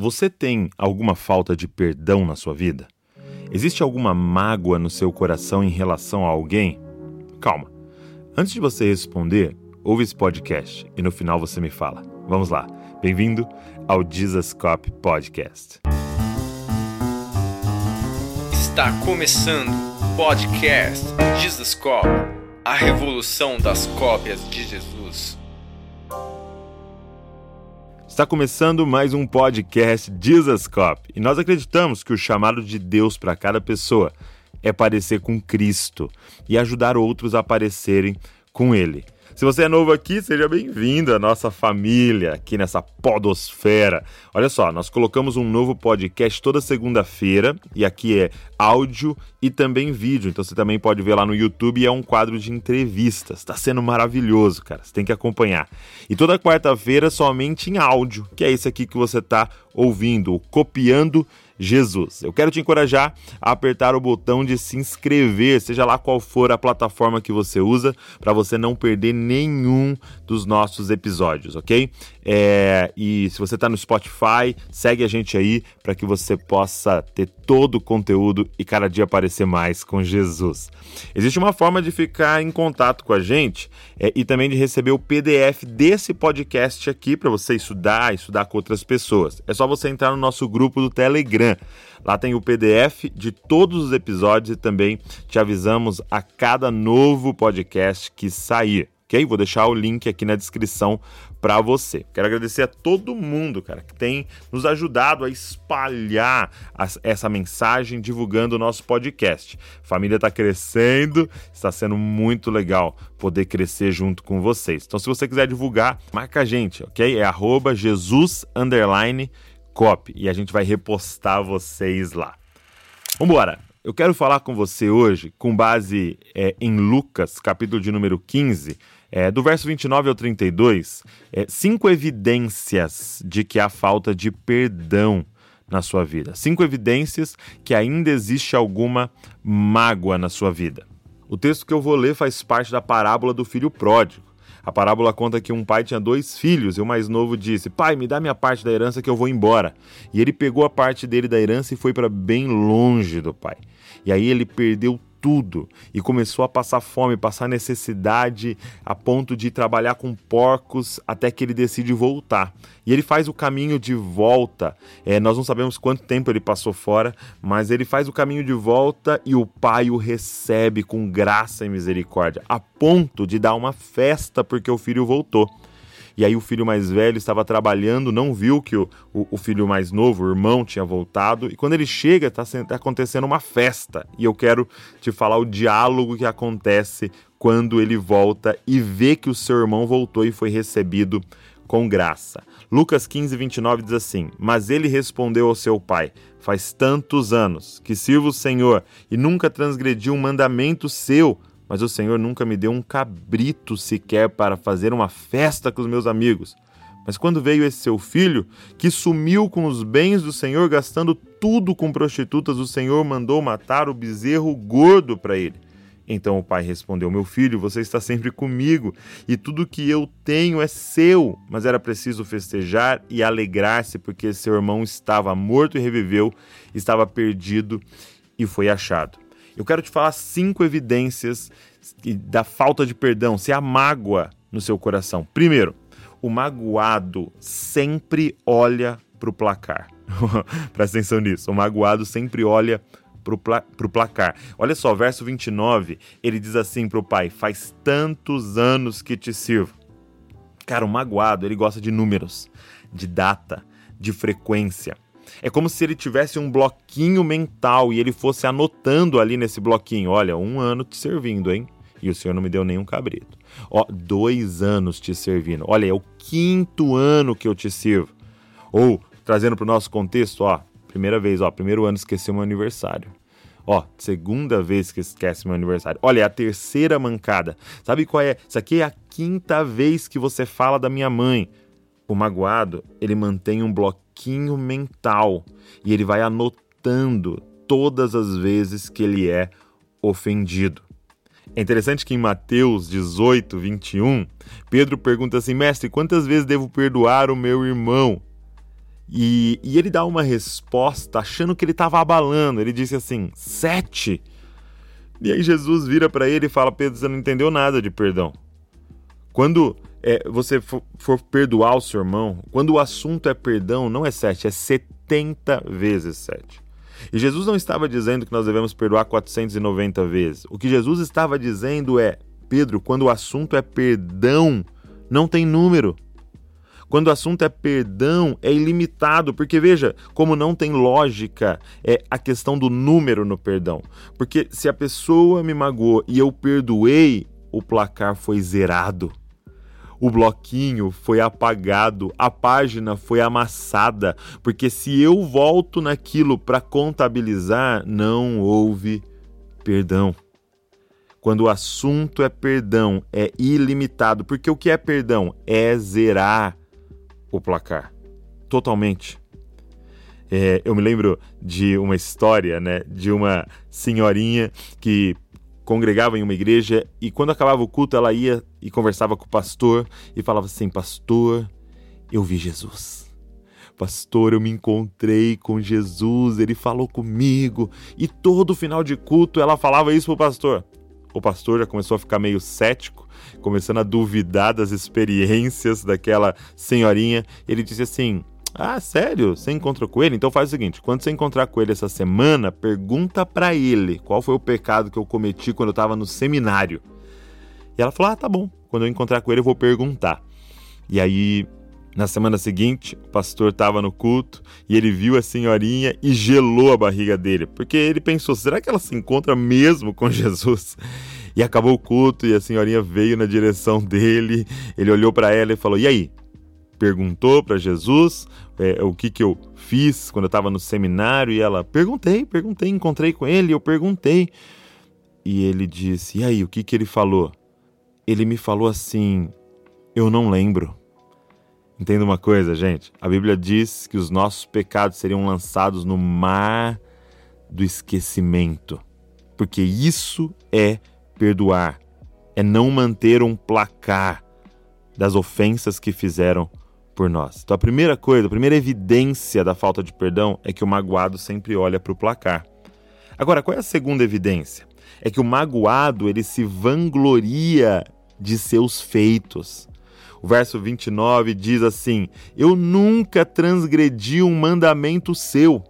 Você tem alguma falta de perdão na sua vida? Existe alguma mágoa no seu coração em relação a alguém? Calma. Antes de você responder, ouve esse podcast e no final você me fala. Vamos lá. Bem-vindo ao Jesus Cop Podcast. Está começando o podcast Jesus Cop, a revolução das cópias de Jesus. Está começando mais um podcast Jesus Cop e nós acreditamos que o chamado de Deus para cada pessoa é parecer com Cristo e ajudar outros a parecerem com Ele. Se você é novo aqui, seja bem-vindo à nossa família aqui nessa podosfera. Olha só, nós colocamos um novo podcast toda segunda-feira e aqui é áudio e também vídeo. Então você também pode ver lá no YouTube e é um quadro de entrevistas. Está sendo maravilhoso, cara. Você tem que acompanhar. E toda quarta-feira somente em áudio, que é esse aqui que você está ouvindo, copiando Jesus. Eu quero te encorajar a apertar o botão de se inscrever, seja lá qual for a plataforma que você usa, para você não perder nenhum dos nossos episódios, ok? É, e se você está no Spotify, segue a gente aí para que você possa ter todo o conteúdo e cada dia aparecer mais com Jesus. Existe uma forma de ficar em contato com a gente é, e também de receber o PDF desse podcast aqui para você estudar, estudar com outras pessoas. É só você entrar no nosso grupo do Telegram. Lá tem o PDF de todos os episódios e também te avisamos a cada novo podcast que sair ok? Vou deixar o link aqui na descrição para você. Quero agradecer a todo mundo, cara, que tem nos ajudado a espalhar as, essa mensagem divulgando o nosso podcast. A família está crescendo, está sendo muito legal poder crescer junto com vocês. Então, se você quiser divulgar, marca a gente, ok? É arroba Jesus copy e a gente vai repostar vocês lá. Vambora! Eu quero falar com você hoje com base é, em Lucas, capítulo de número 15, é, do verso 29 ao 32, é, cinco evidências de que há falta de perdão na sua vida. Cinco evidências que ainda existe alguma mágoa na sua vida. O texto que eu vou ler faz parte da parábola do filho pródigo. A parábola conta que um pai tinha dois filhos e o mais novo disse: Pai, me dá minha parte da herança que eu vou embora. E ele pegou a parte dele da herança e foi para bem longe do pai. E aí ele perdeu tudo e começou a passar fome, passar necessidade a ponto de trabalhar com porcos até que ele decide voltar. E ele faz o caminho de volta. É, nós não sabemos quanto tempo ele passou fora, mas ele faz o caminho de volta e o pai o recebe com graça e misericórdia, a ponto de dar uma festa porque o filho voltou. E aí o filho mais velho estava trabalhando, não viu que o, o, o filho mais novo, o irmão, tinha voltado. E quando ele chega, está tá acontecendo uma festa. E eu quero te falar o diálogo que acontece quando ele volta e vê que o seu irmão voltou e foi recebido com graça. Lucas 15, 29 diz assim: Mas ele respondeu ao seu pai: Faz tantos anos que sirvo o Senhor e nunca transgredi um mandamento seu mas o Senhor nunca me deu um cabrito sequer para fazer uma festa com os meus amigos. Mas quando veio esse seu filho, que sumiu com os bens do Senhor, gastando tudo com prostitutas, o Senhor mandou matar o bezerro gordo para ele. Então o pai respondeu: Meu filho, você está sempre comigo, e tudo que eu tenho é seu. Mas era preciso festejar e alegrar-se, porque seu irmão estava morto e reviveu, estava perdido e foi achado. Eu quero te falar cinco evidências da falta de perdão, se há mágoa no seu coração. Primeiro, o magoado sempre olha para o placar. Presta atenção nisso. O magoado sempre olha para o pla placar. Olha só, verso 29, ele diz assim para o pai: Faz tantos anos que te sirvo. Cara, o magoado, ele gosta de números, de data, de frequência. É como se ele tivesse um bloquinho mental e ele fosse anotando ali nesse bloquinho: olha, um ano te servindo, hein? E o senhor não me deu nenhum cabrito. Ó, dois anos te servindo. Olha, é o quinto ano que eu te sirvo. Ou, trazendo para o nosso contexto, ó, primeira vez, ó, primeiro ano esqueceu meu aniversário. Ó, segunda vez que esquece meu aniversário. Olha, é a terceira mancada. Sabe qual é? Isso aqui é a quinta vez que você fala da minha mãe. O magoado, ele mantém um bloquinho mental e ele vai anotando todas as vezes que ele é ofendido. É interessante que em Mateus 18, 21, Pedro pergunta assim: Mestre, quantas vezes devo perdoar o meu irmão? E, e ele dá uma resposta achando que ele estava abalando. Ele disse assim: sete. E aí Jesus vira para ele e fala: Pedro, você não entendeu nada de perdão. Quando é, você for, for, perdoar o seu irmão, quando o assunto é perdão, não é sete, é 70 vezes sete. E Jesus não estava dizendo que nós devemos perdoar 490 vezes. O que Jesus estava dizendo é: Pedro, quando o assunto é perdão, não tem número. Quando o assunto é perdão, é ilimitado, porque veja como não tem lógica é a questão do número no perdão. Porque se a pessoa me magoou e eu perdoei, o placar foi zerado. O bloquinho foi apagado, a página foi amassada, porque se eu volto naquilo para contabilizar, não houve perdão. Quando o assunto é perdão, é ilimitado, porque o que é perdão? É zerar o placar. Totalmente. É, eu me lembro de uma história, né, de uma senhorinha que congregava em uma igreja e quando acabava o culto ela ia e conversava com o pastor e falava assim: Pastor, eu vi Jesus. Pastor, eu me encontrei com Jesus, ele falou comigo. E todo final de culto ela falava isso pro pastor. O pastor já começou a ficar meio cético começando a duvidar das experiências daquela senhorinha. Ele disse assim: Ah, sério? Você encontrou com ele? Então faz o seguinte: quando você encontrar com ele essa semana, pergunta para ele qual foi o pecado que eu cometi quando eu estava no seminário. E ela falou: Ah, tá bom. Quando eu encontrar com ele, eu vou perguntar. E aí, na semana seguinte, o pastor estava no culto e ele viu a senhorinha e gelou a barriga dele, porque ele pensou: será que ela se encontra mesmo com Jesus? E acabou o culto e a senhorinha veio na direção dele. Ele olhou para ela e falou: E aí? Perguntou para Jesus é, o que, que eu fiz quando eu estava no seminário. E ela: Perguntei, perguntei, encontrei com ele, eu perguntei. E ele disse: E aí, o que, que ele falou? Ele me falou assim: Eu não lembro. Entenda uma coisa, gente. A Bíblia diz que os nossos pecados seriam lançados no mar do esquecimento. Porque isso é perdoar, é não manter um placar das ofensas que fizeram por nós. Então a primeira coisa, a primeira evidência da falta de perdão é que o magoado sempre olha para o placar. Agora, qual é a segunda evidência? É que o magoado ele se vangloria de seus feitos. O verso 29 diz assim: Eu nunca transgredi um mandamento seu.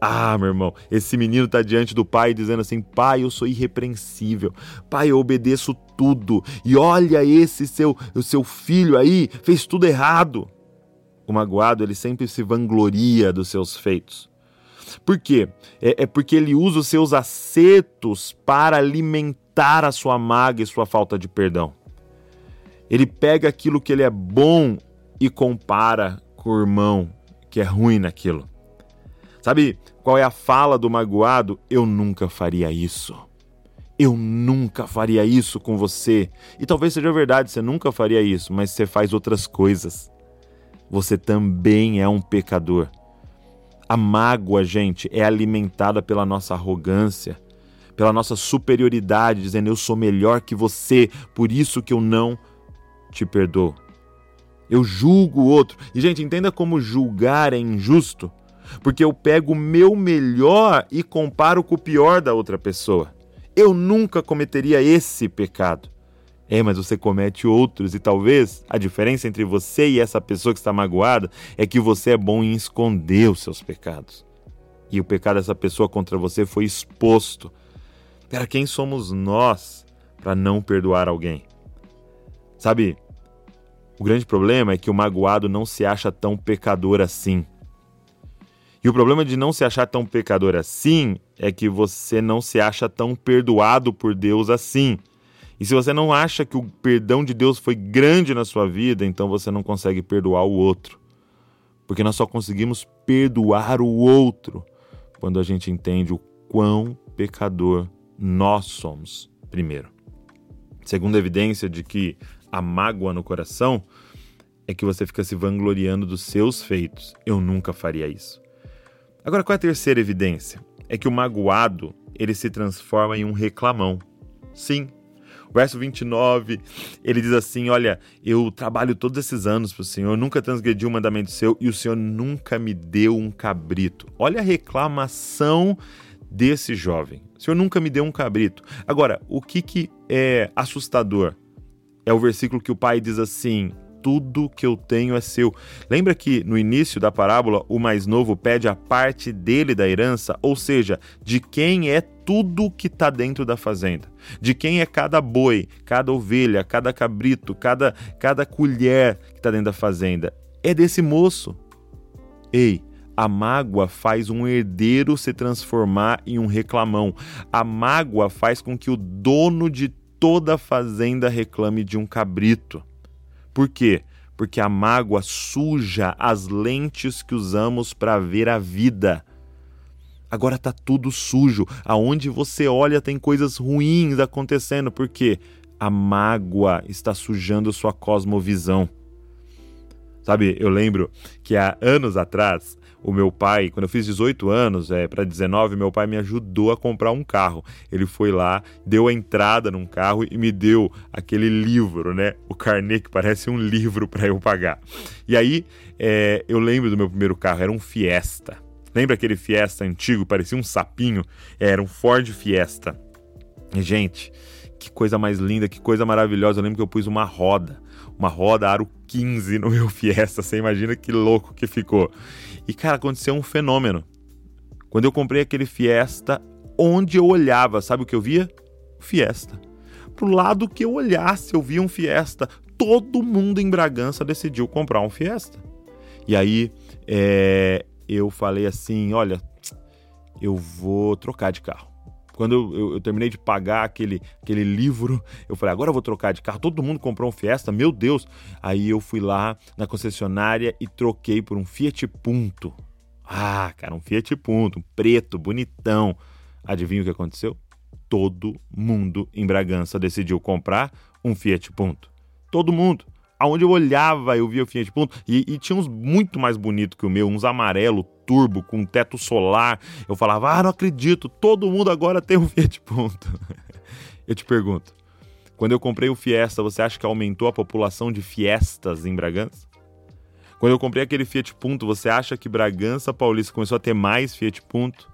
Ah, meu irmão, esse menino está diante do pai dizendo assim: Pai, eu sou irrepreensível. Pai, eu obedeço tudo. E olha esse seu, o seu filho aí, fez tudo errado. O magoado, ele sempre se vangloria dos seus feitos. Por quê? É, é porque ele usa os seus acertos para alimentar a sua mágoa e sua falta de perdão. Ele pega aquilo que ele é bom e compara com o irmão que é ruim naquilo. Sabe qual é a fala do magoado? Eu nunca faria isso. Eu nunca faria isso com você. E talvez seja verdade, você nunca faria isso, mas você faz outras coisas. Você também é um pecador. A mágoa, gente, é alimentada pela nossa arrogância, pela nossa superioridade, dizendo eu sou melhor que você, por isso que eu não te perdoo. Eu julgo o outro. E, gente, entenda como julgar é injusto porque eu pego o meu melhor e comparo com o pior da outra pessoa. Eu nunca cometeria esse pecado. É, mas você comete outros, e talvez a diferença entre você e essa pessoa que está magoada é que você é bom em esconder os seus pecados. E o pecado dessa pessoa contra você foi exposto. Para quem somos nós para não perdoar alguém? Sabe, o grande problema é que o magoado não se acha tão pecador assim. E o problema de não se achar tão pecador assim é que você não se acha tão perdoado por Deus assim. E se você não acha que o perdão de Deus foi grande na sua vida, então você não consegue perdoar o outro. Porque nós só conseguimos perdoar o outro quando a gente entende o quão pecador nós somos, primeiro. Segunda evidência de que a mágoa no coração é que você fica se vangloriando dos seus feitos. Eu nunca faria isso. Agora, qual é a terceira evidência? É que o magoado ele se transforma em um reclamão. Sim, Verso 29, ele diz assim: Olha, eu trabalho todos esses anos para o Senhor, nunca transgredi um mandamento seu e o Senhor nunca me deu um cabrito. Olha a reclamação desse jovem. O Senhor nunca me deu um cabrito. Agora, o que, que é assustador? É o versículo que o pai diz assim: tudo que eu tenho é seu. Lembra que no início da parábola o mais novo pede a parte dele da herança, ou seja, de quem é tudo que está dentro da fazenda, de quem é cada boi, cada ovelha, cada cabrito, cada, cada colher que está dentro da fazenda. É desse moço. Ei, a mágoa faz um herdeiro se transformar em um reclamão. A mágoa faz com que o dono de toda a fazenda reclame de um cabrito. Por quê? Porque a mágoa suja as lentes que usamos para ver a vida. Agora tá tudo sujo. Aonde você olha tem coisas ruins acontecendo, porque a mágoa está sujando sua cosmovisão. Sabe, eu lembro que há anos atrás o meu pai, quando eu fiz 18 anos, é, para 19, meu pai me ajudou a comprar um carro. Ele foi lá, deu a entrada num carro e me deu aquele livro, né? O carnê que parece um livro para eu pagar. E aí, é, eu lembro do meu primeiro carro, era um Fiesta. Lembra aquele Fiesta antigo, parecia um sapinho? É, era um Ford Fiesta. Gente, que coisa mais linda, que coisa maravilhosa. Eu lembro que eu pus uma roda, uma roda aro 15 no meu Fiesta. Você imagina que louco que ficou. E, cara, aconteceu um fenômeno. Quando eu comprei aquele Fiesta, onde eu olhava, sabe o que eu via? Fiesta. Pro lado que eu olhasse, eu via um Fiesta. Todo mundo em Bragança decidiu comprar um Fiesta. E aí, é, eu falei assim: olha, eu vou trocar de carro. Quando eu, eu, eu, terminei de pagar aquele, aquele livro, eu falei, agora eu vou trocar de carro. Todo mundo comprou um Fiesta, meu Deus. Aí eu fui lá na concessionária e troquei por um Fiat Punto. Ah, cara, um Fiat Punto, um preto, bonitão. Adivinha o que aconteceu? Todo mundo em Bragança decidiu comprar um Fiat Punto. Todo mundo aonde eu olhava, eu via o Fiat Punto. E, e, tinha uns muito mais bonitos que o meu, uns amarelo, turbo, com teto solar. Eu falava, ah, não acredito, todo mundo agora tem um Fiat Punto. eu te pergunto, quando eu comprei o Fiesta, você acha que aumentou a população de Fiestas em Bragança? Quando eu comprei aquele Fiat Punto, você acha que Bragança Paulista começou a ter mais Fiat Punto?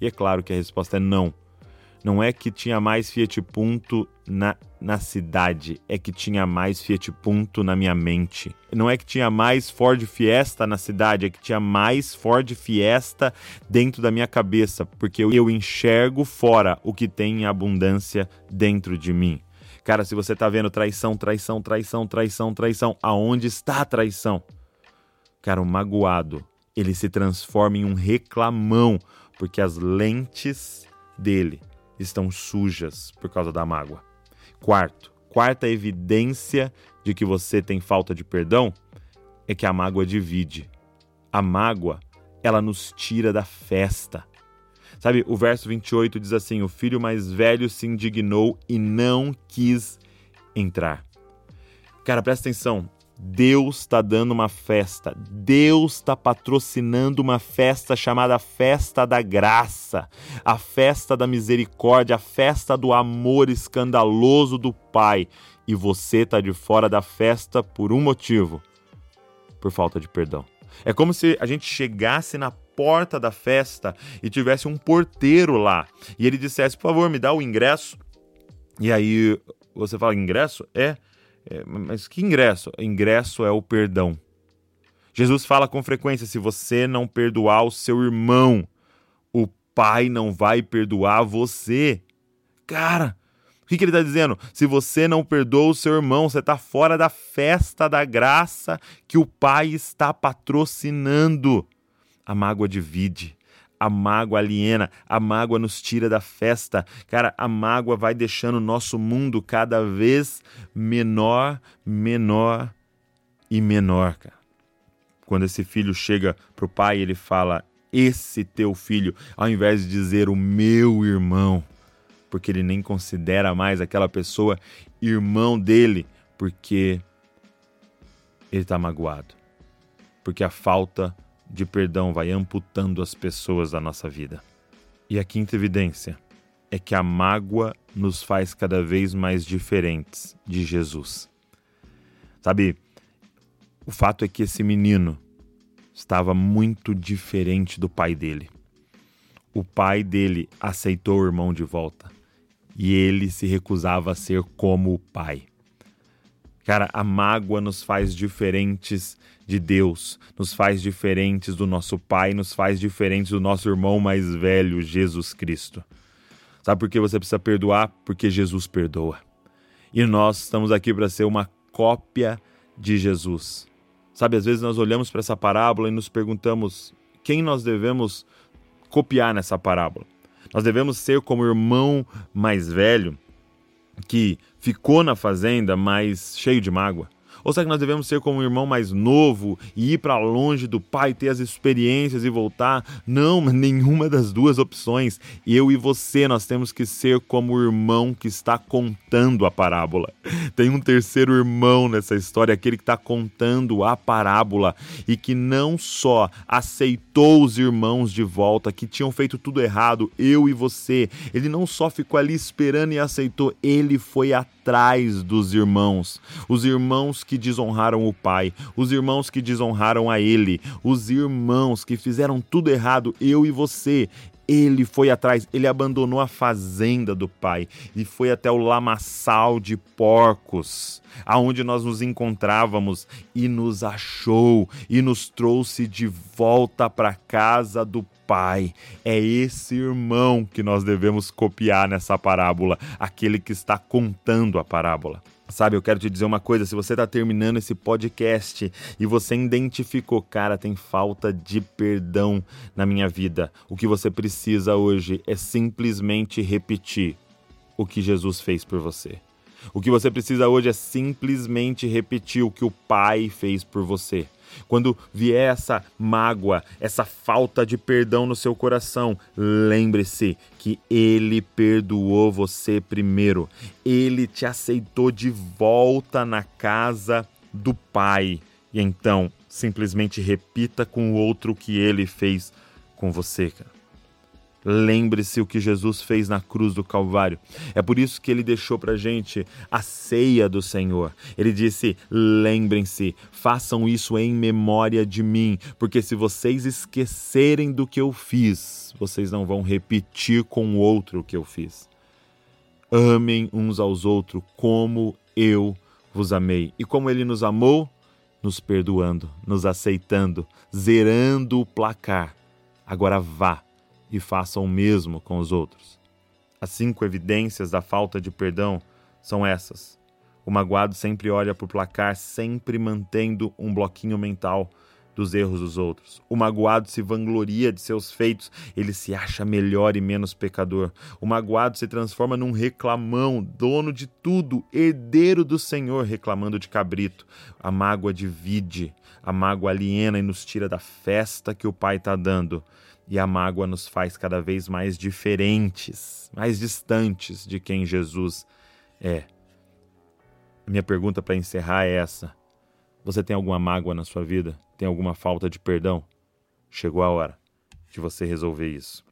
E é claro que a resposta é não. Não é que tinha mais Fiat Punto na, na cidade, é que tinha mais Fiat Punto na minha mente. Não é que tinha mais Ford Fiesta na cidade, é que tinha mais Ford Fiesta dentro da minha cabeça, porque eu enxergo fora o que tem em abundância dentro de mim. Cara, se você tá vendo traição, traição, traição, traição, traição, aonde está a traição? Cara, o magoado, ele se transforma em um reclamão, porque as lentes dele estão sujas por causa da mágoa. Quarto, quarta evidência de que você tem falta de perdão é que a mágoa divide. A mágoa, ela nos tira da festa. Sabe, o verso 28 diz assim: O filho mais velho se indignou e não quis entrar. Cara, presta atenção. Deus está dando uma festa, Deus está patrocinando uma festa chamada Festa da Graça, a festa da misericórdia, a festa do amor escandaloso do Pai. E você está de fora da festa por um motivo: por falta de perdão. É como se a gente chegasse na porta da festa e tivesse um porteiro lá e ele dissesse: por favor, me dá o ingresso. E aí você fala: ingresso? É. É, mas que ingresso? Ingresso é o perdão. Jesus fala com frequência: se você não perdoar o seu irmão, o Pai não vai perdoar você. Cara, o que, que ele está dizendo? Se você não perdoa o seu irmão, você está fora da festa da graça que o Pai está patrocinando. A mágoa divide a mágoa aliena, a mágoa nos tira da festa. Cara, a mágoa vai deixando o nosso mundo cada vez menor, menor e menor, cara. Quando esse filho chega pro pai, ele fala: "Esse teu filho", ao invés de dizer o meu irmão, porque ele nem considera mais aquela pessoa irmão dele, porque ele está magoado. Porque a falta de perdão vai amputando as pessoas da nossa vida. E a quinta evidência é que a mágoa nos faz cada vez mais diferentes de Jesus. Sabe, o fato é que esse menino estava muito diferente do pai dele. O pai dele aceitou o irmão de volta e ele se recusava a ser como o pai. Cara, a mágoa nos faz diferentes de Deus, nos faz diferentes do nosso Pai, nos faz diferentes do nosso irmão mais velho, Jesus Cristo. Sabe por que você precisa perdoar? Porque Jesus perdoa. E nós estamos aqui para ser uma cópia de Jesus. Sabe, às vezes nós olhamos para essa parábola e nos perguntamos quem nós devemos copiar nessa parábola. Nós devemos ser como o irmão mais velho que ficou na fazenda, mas cheio de mágoa. Ou será que nós devemos ser como um irmão mais novo e ir para longe do pai, ter as experiências e voltar? Não, nenhuma das duas opções. Eu e você, nós temos que ser como o irmão que está contando a parábola. Tem um terceiro irmão nessa história, aquele que está contando a parábola e que não só aceitou os irmãos de volta, que tinham feito tudo errado, eu e você. Ele não só ficou ali esperando e aceitou, ele foi atrás dos irmãos. Os irmãos que desonraram o pai, os irmãos que desonraram a ele, os irmãos que fizeram tudo errado, eu e você. Ele foi atrás, ele abandonou a fazenda do pai e foi até o lamaçal de porcos, aonde nós nos encontrávamos e nos achou e nos trouxe de volta para casa do pai. É esse irmão que nós devemos copiar nessa parábola, aquele que está contando a parábola. Sabe, eu quero te dizer uma coisa: se você está terminando esse podcast e você identificou, cara, tem falta de perdão na minha vida, o que você precisa hoje é simplesmente repetir o que Jesus fez por você. O que você precisa hoje é simplesmente repetir o que o Pai fez por você. Quando vier essa mágoa, essa falta de perdão no seu coração, lembre-se que Ele perdoou você primeiro. Ele te aceitou de volta na casa do Pai. E então, simplesmente repita com o outro o que Ele fez com você, cara. Lembre-se o que Jesus fez na cruz do Calvário. É por isso que ele deixou para gente a ceia do Senhor. Ele disse: lembrem-se, façam isso em memória de mim, porque se vocês esquecerem do que eu fiz, vocês não vão repetir com o outro o que eu fiz. Amem uns aos outros como eu vos amei. E como ele nos amou, nos perdoando, nos aceitando, zerando o placar. Agora vá e façam o mesmo com os outros. As cinco evidências da falta de perdão são essas. O magoado sempre olha para o placar, sempre mantendo um bloquinho mental dos erros dos outros. O magoado se vangloria de seus feitos, ele se acha melhor e menos pecador. O magoado se transforma num reclamão, dono de tudo, herdeiro do Senhor, reclamando de cabrito. A mágoa divide, a mágoa aliena e nos tira da festa que o Pai está dando e a mágoa nos faz cada vez mais diferentes, mais distantes de quem Jesus é. minha pergunta para encerrar é essa: você tem alguma mágoa na sua vida? Tem alguma falta de perdão? Chegou a hora de você resolver isso.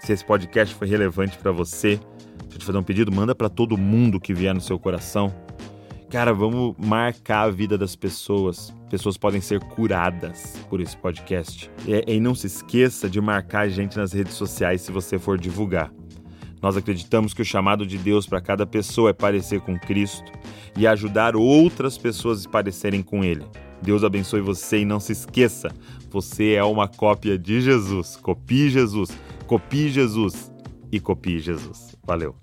Se esse podcast foi relevante para você, deixa eu te fazer um pedido, manda para todo mundo que vier no seu coração Cara, vamos marcar a vida das pessoas. Pessoas podem ser curadas por esse podcast. E, e não se esqueça de marcar a gente nas redes sociais se você for divulgar. Nós acreditamos que o chamado de Deus para cada pessoa é parecer com Cristo e ajudar outras pessoas a parecerem com Ele. Deus abençoe você e não se esqueça, você é uma cópia de Jesus. Copie Jesus, copie Jesus e copie Jesus. Valeu!